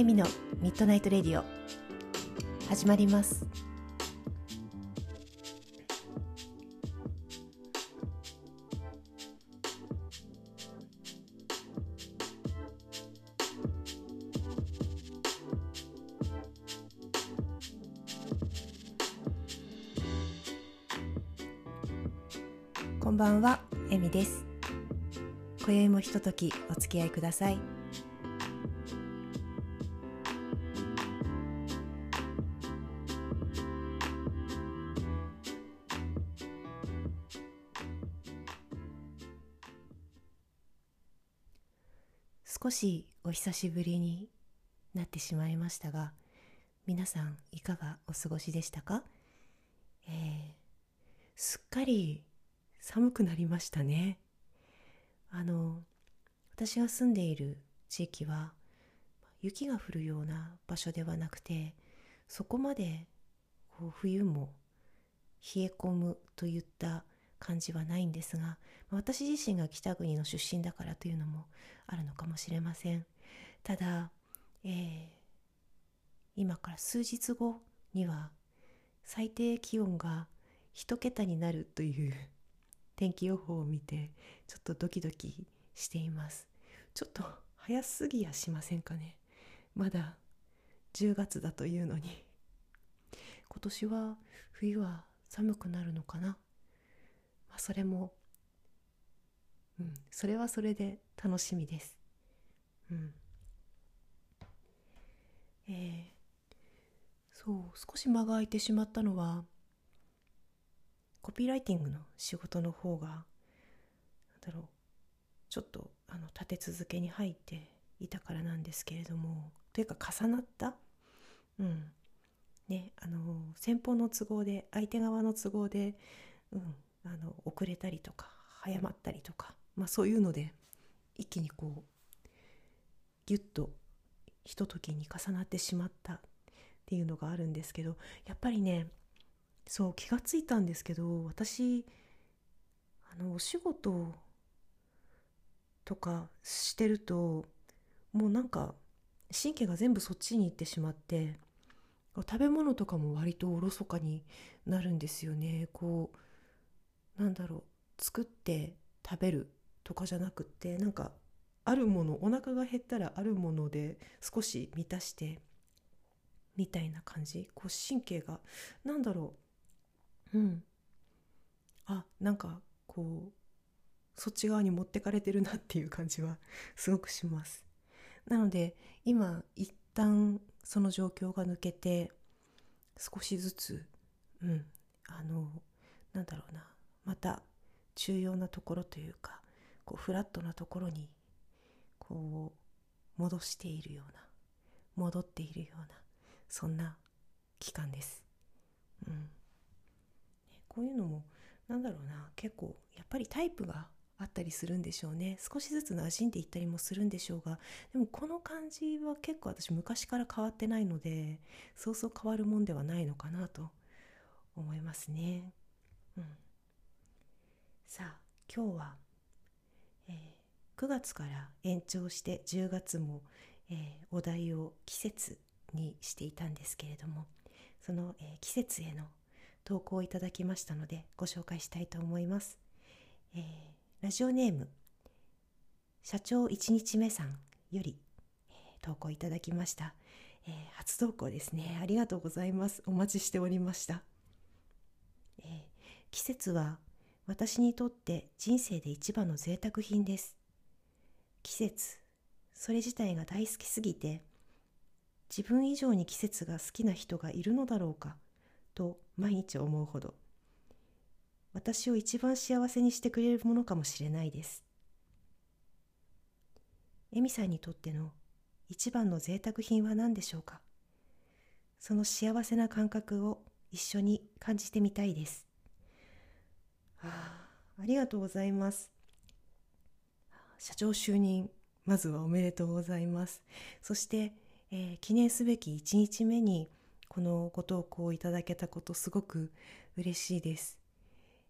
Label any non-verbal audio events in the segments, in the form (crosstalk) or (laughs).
エミのミッドナイトレディオ。始まります。こんばんはエミです。今宵もひとときお付き合いください。少しお久しぶりになってしまいましたが皆さんいかがお過ごしでしたか、えー、すっかり寒くなりましたね。あの私が住んでいる地域は雪が降るような場所ではなくてそこまでこう冬も冷え込むといった感じはないんですが私自身が北国の出身だからというのもあるのかもしれません。ただ、えー、今から数日後には最低気温が1桁になるという (laughs) 天気予報を見てちょっとドキドキしています。ちょっと早すぎやしませんかね。まだ10月だというのに。今年は冬は寒くなるのかな、それも、うん、それはそれで楽しみです。うん。えー、そう、少し間が空いてしまったのは、コピーライティングの仕事の方が、なんだろう、ちょっとあの立て続けに入っていたからなんですけれども、というか重なった、うん、ね、あの先方の都合で相手側の都合で、うん、あの遅れたりとか早まったりとか、まあ、そういうので一気にこうギュッとひとときに重なってしまったっていうのがあるんですけどやっぱりねそう気がついたんですけど私あのお仕事とかしてるともうなんか神経が全部そっちに行ってしまって食べ物とかも割とおろそかになるんですよね。こうなんだろう作って食べるとかじゃなくってなんかあるものお腹が減ったらあるもので少し満たしてみたいな感じ。こう神経がなんだろう。うん。あなんかこうそっち側に持ってかれてるなっていう感じは (laughs) すごくします。なので今一旦その状況が抜けて少しずつうん。あのなんだろうな。また重要なところというかこうフラットなところにこう戻しているような戻っているようなそんな期間です。うん、こういうのもなんだろうな結構やっぱりタイプがあったりするんでしょうね少しずつ馴染んでいったりもするんでしょうがでもこの感じは結構私昔から変わってないのでそうそう変わるもんではないのかなと思いますね。うんさあ今日は、えー、9月から延長して10月も、えー、お題を季節にしていたんですけれどもその、えー、季節への投稿をいただきましたのでご紹介したいと思います、えー、ラジオネーム社長1日目さんより、えー、投稿いただきました、えー、初投稿ですね。ありがとうございます。お待ちしておりました、えー、季節は私にとって人生で一番の贅沢品です。季節、それ自体が大好きすぎて、自分以上に季節が好きな人がいるのだろうか、と毎日思うほど、私を一番幸せにしてくれるものかもしれないです。エミさんにとっての一番の贅沢品は何でしょうか？その幸せな感覚を一緒に感じてみたいです。ありがとうございます。社長就任、まずはおめでとうございます。そして、えー、記念すべき1日目にこのご投稿いただけたことすごく嬉しいです。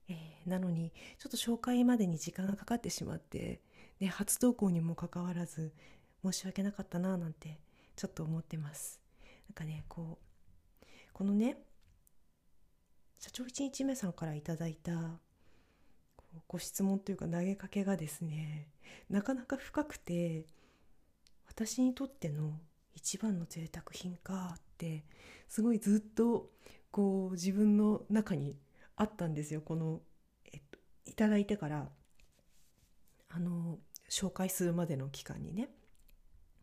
えー、なのにちょっと紹介までに時間がかかってしまって、ね、初投稿にもかかわらず申し訳なかったななんてちょっと思ってますなんかねこうこのね社長1日目さんからいただいたご質問というか投げかけがですねなかなか深くて私にとっての一番の贅沢品かってすごいずっとこう自分の中にあったんですよこの、えっと、いただいてからあの紹介するまでの期間にね。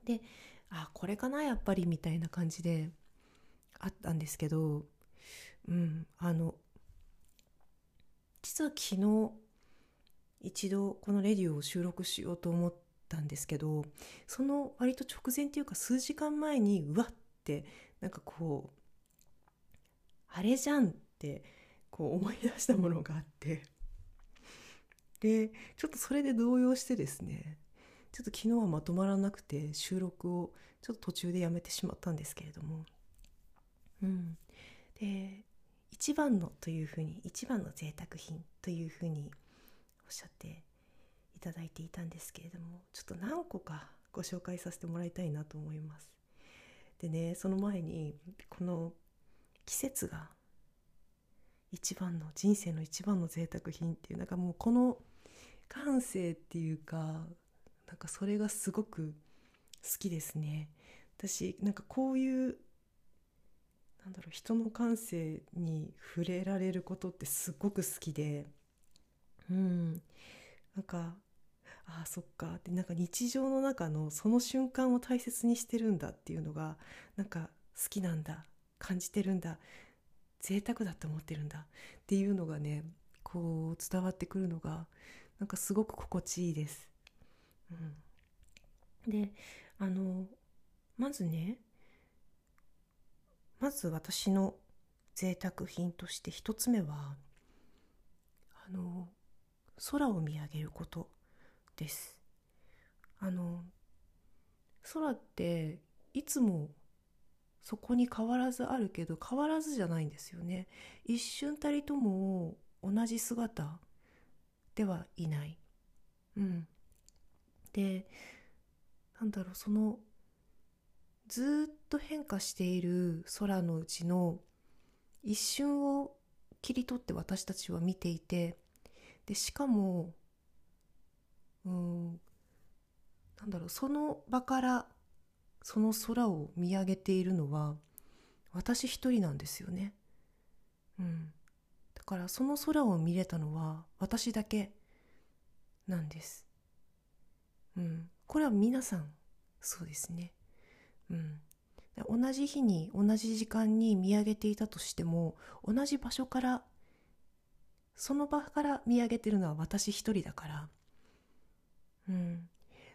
であこれかなやっぱりみたいな感じであったんですけどうんあの実は昨日一度このレディオを収録しようと思ったんですけどその割と直前っていうか数時間前にうわってなんかこうあれじゃんってこう思い出したものがあって。でちょっとそれで動揺してですねちょっと昨日はまとまらなくて収録をちょっと途中でやめてしまったんですけれども。うん。で一番のというふうに一番の贅沢品というふうにおっしゃっていただいていたんですけれどもちょっと何個かご紹介させてもらいたいなと思います。でねその前にこの季節が一番の人生の一番の贅沢品っていうなんかもうこの感性っていうかなんかそれがすごく好きですね。私なんかこういうなんだろう人の感性に触れられることってすごく好きで。うん。なんかああそっか。ってなんか日常の中のその瞬間を大切にしてるんだっていうのがなんか好きなんだ感じてるんだ贅沢だと思ってるんだっていうのがねこう伝わってくるのがなんかすごく心地いいです。うん、であのまずねまず私の贅沢品として一つ目はあの空を見上げることです。あの空っていつもそこに変わらずあるけど変わらずじゃないんですよね。一瞬たりとも同じ姿ではいない。うん。でなんだろうそのずっと変化している空のうちの一瞬を切り取って私たちは見ていてでしかもうんなんだろうその場からその空を見上げているのは私一人なんですよね。うん。だからその空を見れたのは私だけなんです。うん。これは皆さんそうですね。うん。同じ日に同じ時間に見上げていたとしても同じ場所からその場から見上げてるのは私一人だから。うん。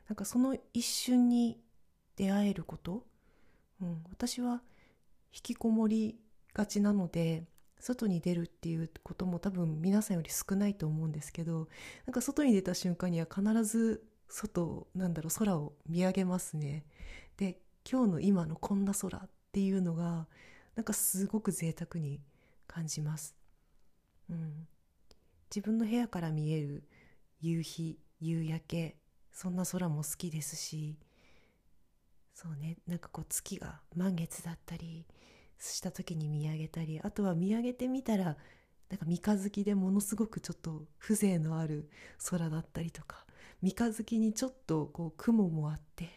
なんかその一瞬に出会えること、うん、私は引きこもりがちなので外に出るっていうことも多分皆さんより少ないと思うんですけどなんか外に出た瞬間には必ず外なんだろう空を見上げますね。で今日の今のこんな空っていうのがなんかすごく贅沢に感じます、うん、自分の部屋から見える夕日夕焼けそんな空も好きですしそうねなんかこう月が満月だったりした時に見上げたりあとは見上げてみたらなんか三日月でものすごくちょっと風情のある空だったりとか三日月にちょっとこう雲もあって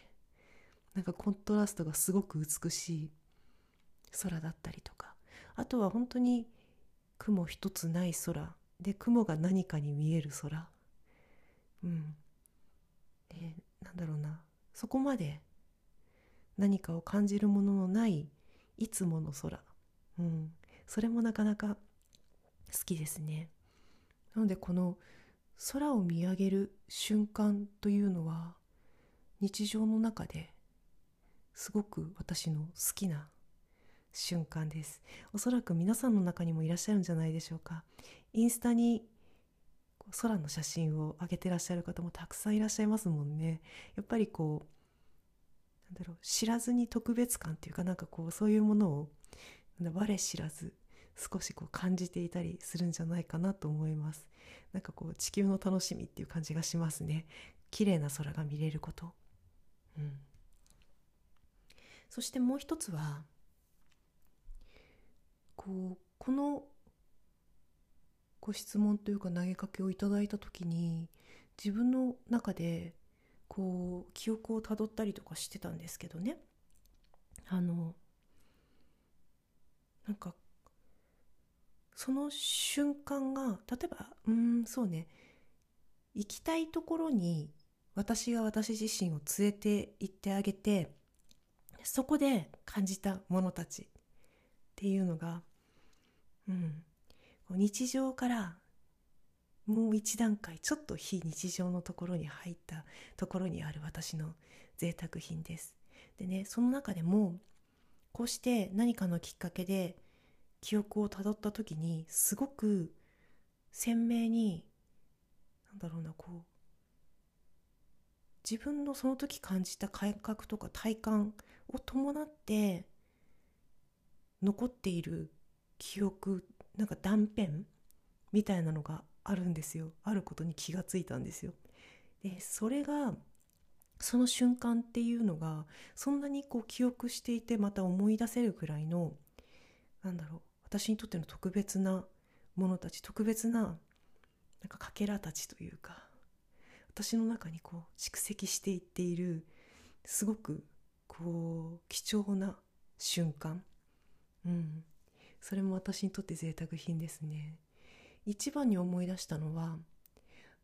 なんかコントラストがすごく美しい空だったりとかあとは本当に雲一つない空で雲が何かに見える空。うん。でなんだろうな。そこまで何かを感じるもののないいつもの空、うん、それもなかなか好きですね。なのでこの空を見上げる瞬間というのは日常の中ですごく私の好きな瞬間です。おそらく皆さんの中にもいらっしゃるんじゃないでしょうか。インスタに空の写真を上げてらっしゃる方もたくさんいらっしゃいますもんね。やっぱりこうなんだろう知らずに特別感っていうかなんかこうそういうものを我知らず少しこう感じていたりするんじゃないかなと思います。なんかこう地球の楽しみっていう感じがしますね。綺麗な空が見れること。うん。そしてもう一つはこうこのご質問というか投げかけをいただいた時に自分の中でこう記憶をたどったりとかしてたんですけどね。あのなんかその瞬間が例えばうんそうね。行きたいところに私が私自身を連れて行ってあげてそこで感じたものたちっていうのが、うん、日常からもう一段階ちょっと非日常のところに入ったところにある私の贅沢品です。でねその中でもこうして何かのきっかけで記憶をたどった時にすごく鮮明になんだろうなこう自分のその時感じた感覚とか体感を伴って残っている記憶なんか断片みたいなのがあるんですよ。あることに気がついたんですよ。でそれがその瞬間っていうのがそんなにこう記憶していてまた思い出せるくらいのなんだろう私にとっての特別なものたち特別ななんかかけらたちというか私の中にこう蓄積していっているすごくこう貴重な瞬間。うん。それも私にとって贅沢品ですね。一番に思い出したのは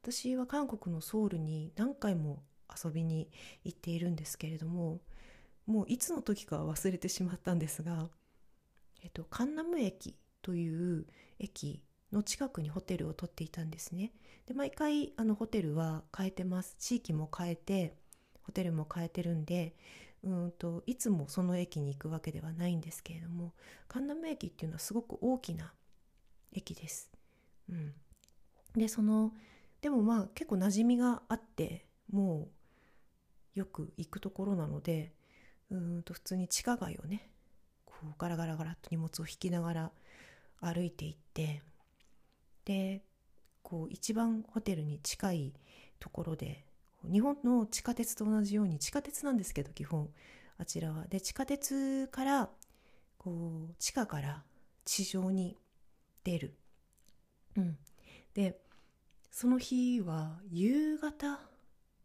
私は韓国のソウルに何回も遊びに行っているんですけれどももういつの時か忘れてしまったんですが、えっと、カンナム駅という駅の近くにホテルを取っていたんですね。で毎回あのホテルは変えてます。地域も変えてホテルも変えてるんでうんといつもその駅に行くわけではないんですけれども神南駅っていうのはすごく大きな駅です。うん、でそのでもまあ結構馴染みがあってもうよく行くところなのでうんと普通に地下街をねこうガラガラガラと荷物を引きながら歩いていってでこう一番ホテルに近いところで日本の地下鉄と同じように地下鉄なんですけど基本あちらは。で地下鉄からこう地下から地上に出る。うん、でその日は夕方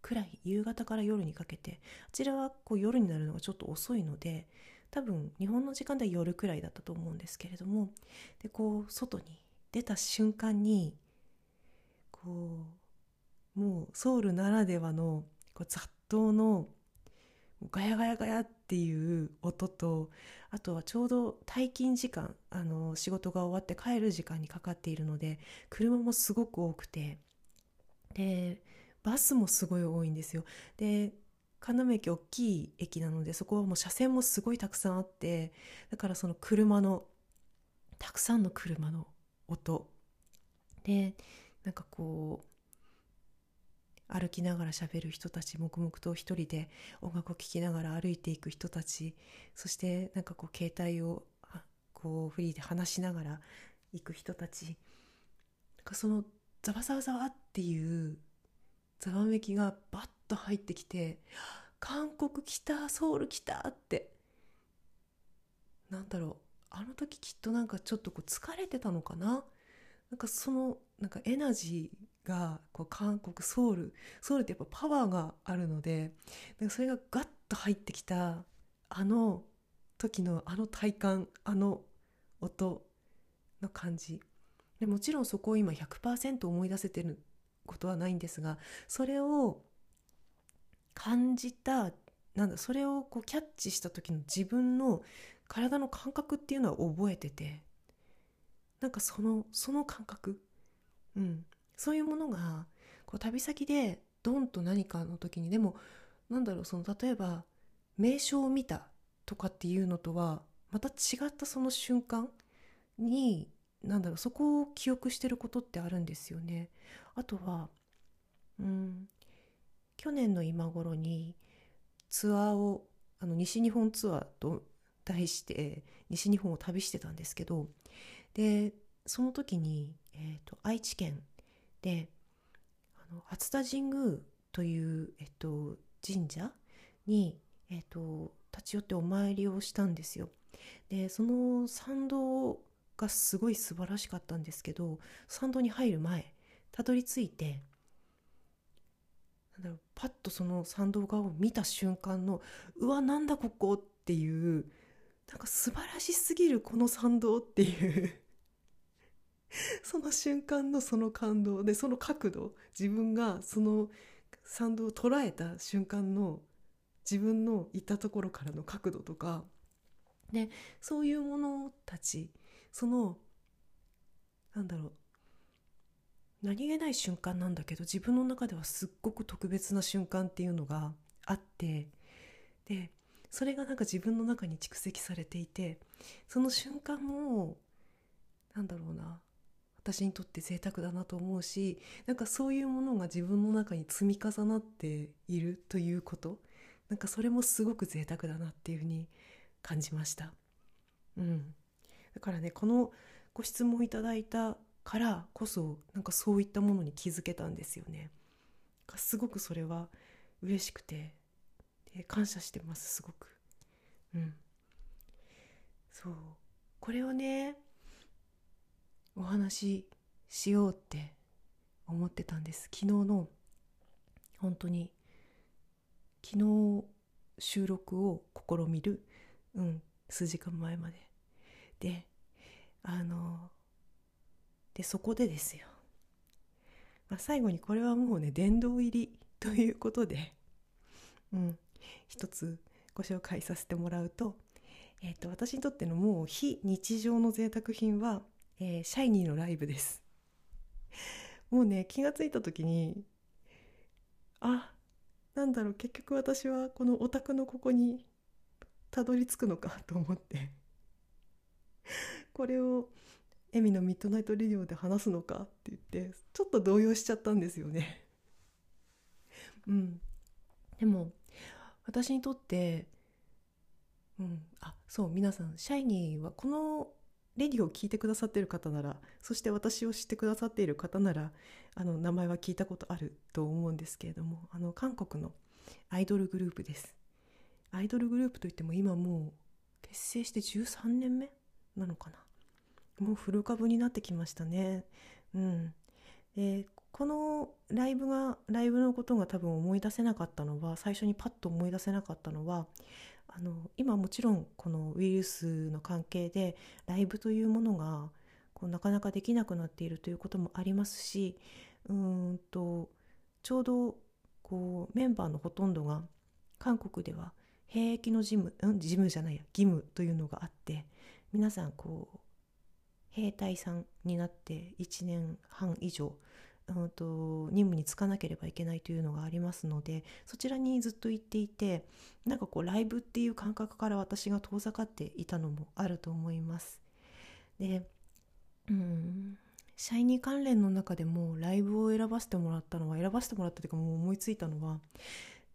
くらい夕方から夜にかけてあちらはこう夜になるのがちょっと遅いので多分日本の時間では夜くらいだったと思うんですけれどもでこう外に出た瞬間にこうもうソウルならではのこう雑踏のガヤガヤガヤっていう音とあとはちょうど退勤時間あの仕事が終わって帰る時間にかかっているので車もすごく多くてでバスもすごい多いんですよ。で金目駅大きい駅なのでそこはもう車線もすごいたくさんあってだからその車のたくさんの車の音。でなんかこう歩きながら喋る人たち黙々と一人で音楽を聴きながら歩いていく人たちそしてなんかこう携帯をこうフリーで話しながら行く人たち。なんかそのざわざわざわっていうざわめきがバッと入ってきて韓国来たソウル来たって。なんだろうあの時きっとなんかちょっとこう疲れてたのかな？なんかそのなんかエナジーがこう韓国ソウルソウルってやっぱパワーがあるのでそれがガッと入ってきたあの時のあの体感あの音の感じ。でもちろんそこを今100%思い出せてることはないんですがそれを感じたなんだそれをこうキャッチした時の自分の体の感覚っていうのは覚えててなんかそのその感覚。うん。そういうものがこう旅先でドンと何かの時にでもなんだろうその例えば名称を見たとかっていうのとはまた違ったその瞬間になんだろうそこを記憶してることってあるんですよね。あとはうん去年の今頃にツアーをあの西日本ツアーと題して西日本を旅してたんですけどでその時に、えーと愛知県であの熱田神宮という、えっと、神社に、えっと、立ち寄ってお参りをしたんですよ。でその参道がすごい素晴らしかったんですけど参道に入る前たどり着いてなんだろうパッとその参道側を見た瞬間のうわなんだここっていうなんか素晴らしすぎるこの参道っていう (laughs) その瞬間のその感動でその角度自分がその参道を捉えた瞬間の自分の行ったところからの角度とかでそういうものたちそのなんだろう何気ない瞬間なんだけど自分の中ではすっごく特別な瞬間っていうのがあってでそれがなんか自分の中に蓄積されていてその瞬間もなんだろうな私にとって贅沢だなと思うしなんかそういうものが自分の中に積み重なっているということなんかそれもすごく贅沢だなっていうふうに感じました。うん、だからねこのご質問いただいたからこそなんかそういったものに気づけたんですよね。すごくそれは嬉しくてで感謝してますすごく。うん、そうこれをねお話ししようって思ってたんです。昨日の本当に昨日収録を試みる、うん、数時間前まで。であのでそこでですよ、まあ、最後にこれはもうね殿堂入りということで、うん、一つご紹介させてもらうと,、えーと私にとってのもう非日常の贅沢品はえー、シャイニーのライブです。(laughs) もうね気が付いた時にあなんだろう結局私はこのオタクのここにたどり着くのかと思って。(laughs) これをエミの Midnight Radio で話すのかって言ってちょっと動揺しちゃったんですよね。(laughs) うん。でも私にとってうん。あそう皆さんシャイニーはこのレディを聞いてくださっている方ならそして私を知ってくださっている方ならあの名前は聞いたことあると思うんですけれどもあの韓国のアイドルグループです。アイドルグループといっても今もう結成して13年目なのかな。もう古株になってきましたね。うん。でこのライブがライブのことが多分思い出せなかったのは最初にパッと思い出せなかったのはあの今もちろんこのウイルスの関係でライブというものがこうなかなかできなくなっているということもありますしうんとちょうどこうメンバーのほとんどが韓国では兵役の事務、うん、事務じゃないや義務というのがあって皆さんこう兵隊さんになって1年半以上うんと任務に就かなければいけないというのがありますのでそちらにずっと行っていてなんかこうライブっていう感覚から私が遠ざかっていたのもあると思います。でうんシャイニー関連の中でもライブを選ばせてもらったのは選ばせてもらったというかもう思いついたのは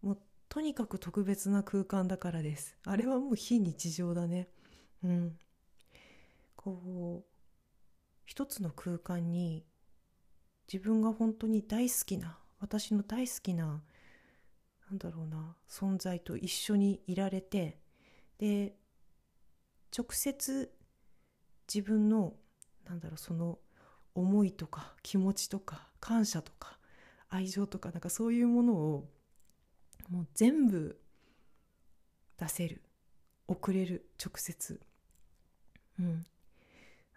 もうとにかく特別な空間だからです。あれはもう非日常だね。うん。こう一つの空間に自分が本当に大好きな私の大好きななんだろうな存在と一緒にいられてで直接自分のなんだろうその思いとか気持ちとか感謝とか愛情とかなんかそういうものをもう全部出せる送れる直接。うん。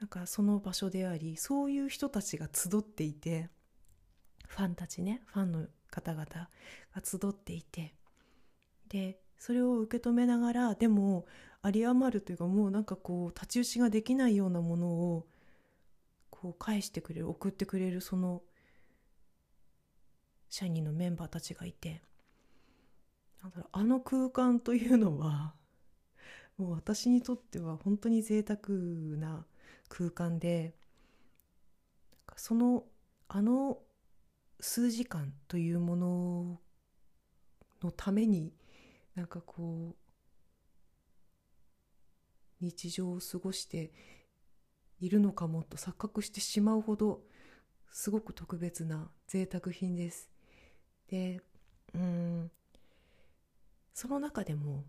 なんかその場所でありそういう人たちが集っていてファンたちねファンの方々が集っていてでそれを受け止めながらでも有り余るというかもうなんかこう太刀打ちができないようなものをこう返してくれる送ってくれるその社員のメンバーたちがいてなんだろうあの空間というのはもう私にとっては本当に贅沢な空間でそのあの数時間というもののためになんかこう日常を過ごしているのかもと錯覚してしまうほどすごく特別な贅沢品です。でうんその中でもなん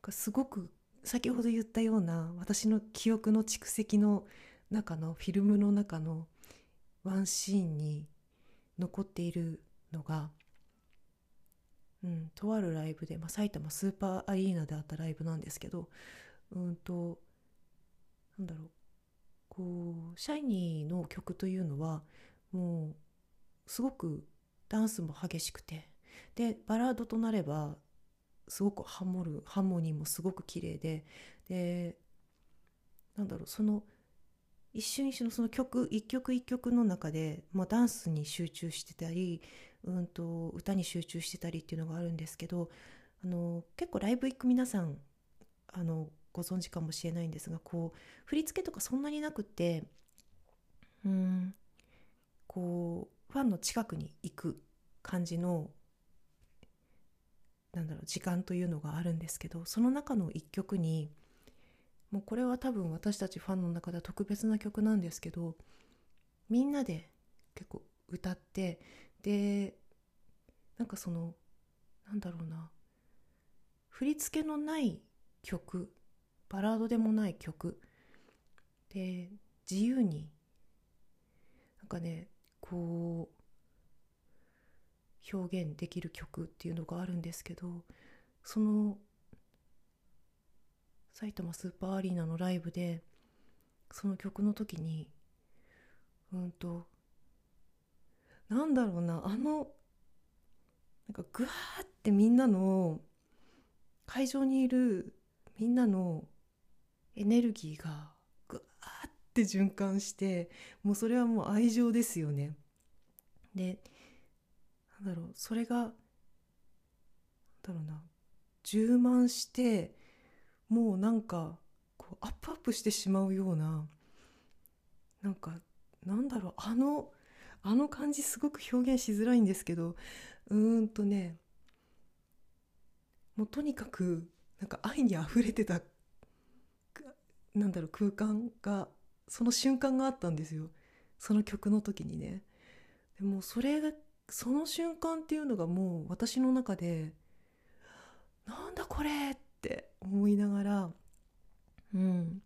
かすごく先ほど言ったような私の記憶の蓄積の中のフィルムの中のワンシーンに残っているのが、うん、とあるライブで、まあ、埼玉スーパーアリーナであったライブなんですけどうんとなんだろうこうシャイニーの曲というのはもうすごくダンスも激しくてでバラードとなればすごくハモるハーモニーもすごく綺麗ででなんだろうその一瞬一瞬のその曲一曲一曲の中で、まあ、ダンスに集中してたり、うんと、歌に集中してたりっていうのがあるんですけどあの結構ライブ行く皆さんあのご存知かもしれないんですがこう振り付けとかそんなになくてうんこうファンの近くに行く感じのなんだろう時間というのがあるんですけどその中の一曲にもうこれは多分私たちファンの中では特別な曲なんですけどみんなで結構歌ってでなんかそのなんだろうな振り付けのない曲バラードでもない曲で自由になんかねこう表現できる曲っていうのがあるんですけどその埼玉スーパーアリーナのライブでその曲の時にうんとなんだろうなあのなんかグワーってみんなの会場にいるみんなのエネルギーがグワーって循環してもうそれはもう愛情ですよね。でなんだろうそれがなんだろうな。充満してもうなんかこうアップアップしてしまうようななんかなんだろう。あのあの感じすごく表現しづらいんですけどうーんとねもうとにかくなんか愛にあふれてたなんだろう空間がその瞬間があったんですよ。その曲の時にね。でもそれその瞬間っていうのがもう私の中でなんだこれって思いながらうん。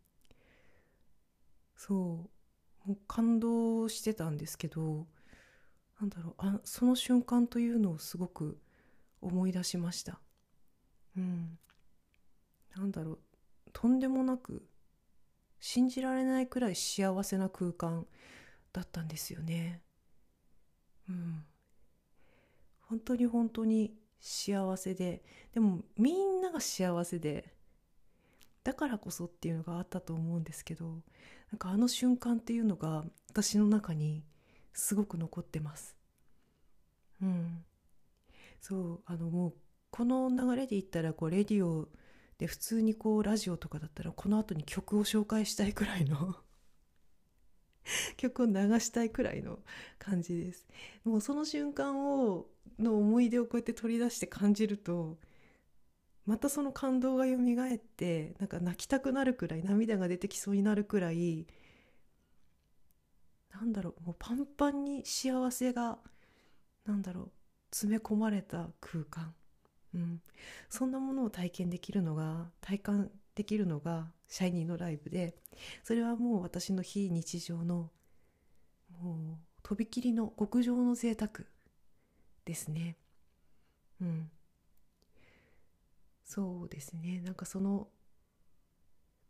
そう。もう感動してたんですけどなんだろうあその瞬間というのをすごく思い出しました。うん。なんだろうとんでもなく信じられないくらい幸せな空間だったんですよね。うん。本当に本当に幸せででもみんなが幸せでだからこそっていうのがあったと思うんですけどなんかあの瞬間っていうのが私の中にすごく残ってます。うん。そうあのもうこの流れで言ったらこうレディオで普通にこうラジオとかだったらこの後に曲を紹介したいくらいの (laughs) 曲を流したいくらいの感じです。もうその瞬間をの思い出をこうやって取り出して感じるとまたその感動が蘇ってなんか泣きたくなるくらい涙が出てきそうになるくらいなんだろうもうパンパンに幸せがなんだろう詰め込まれた空間、うん、そんなものを体験できるのが体感できるのがシャイニーのライブでそれはもう私の非日常のもうとびきりの極上の贅沢ですね。うん。そうですね。なんかその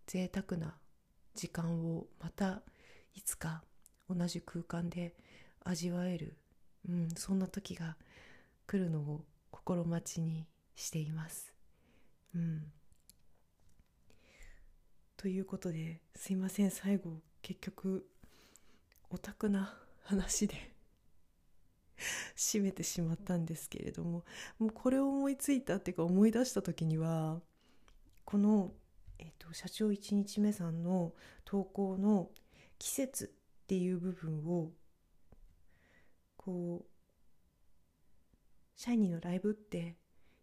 贅沢な時間をまたいつか同じ空間で味わえる、うん、そんな時が来るのを心待ちにしています。うん、ということですいません最後結局オタクな話で (laughs) 締めてしまったんですけれどももうこれを思いついたっていうか思い出した時にはこの、えーと、社長1日目さんの投稿の「季節」っていう部分をこうシャイニーのライブって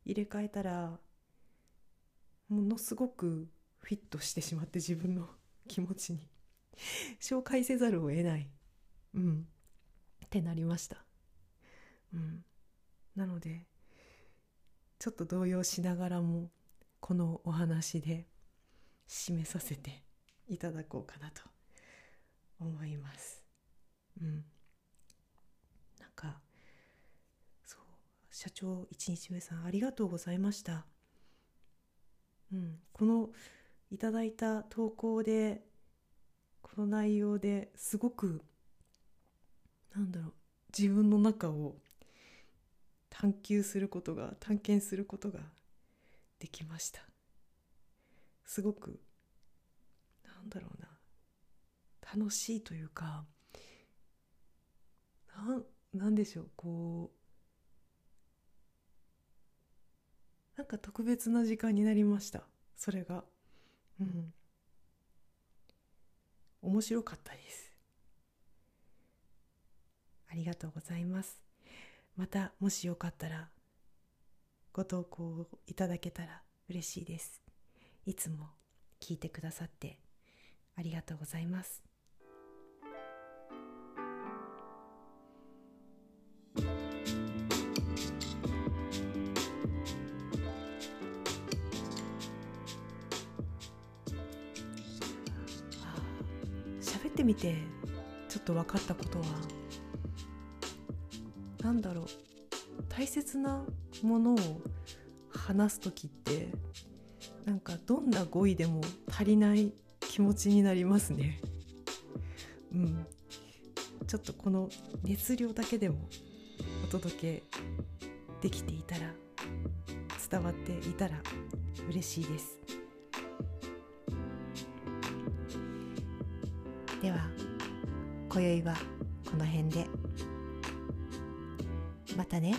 入れ替えたらものすごくフィットしてしまって自分の気持ちに。(laughs) 紹介せざるを得ない。うん。ってなりました。うん。なのでちょっと動揺しながらもこのお話で締めさせていただこうかなと思います。うん。なんかそう社長1日目さんありがとうございました。うん。このいただいた投稿でこの内容ですごくなんだろう自分の中を探求することが探検することができました。すごくなんだろうな楽しいというかなんなんでしょうこうなんか特別な時間になりましたそれが。うん。面白かったです。ありがとうございます。またもしよかったらご投稿いただけたら嬉しいです。いつも聞いてくださってありがとうございます。ってみてちょっと分かったことは。なんだろう。大切なものを話す時ってなんかどんな語彙でも足りない気持ちになりますね。うん。ちょっとこの熱量だけでもお届けできていたら伝わっていたら嬉しいです。では今宵はこの辺でまたね。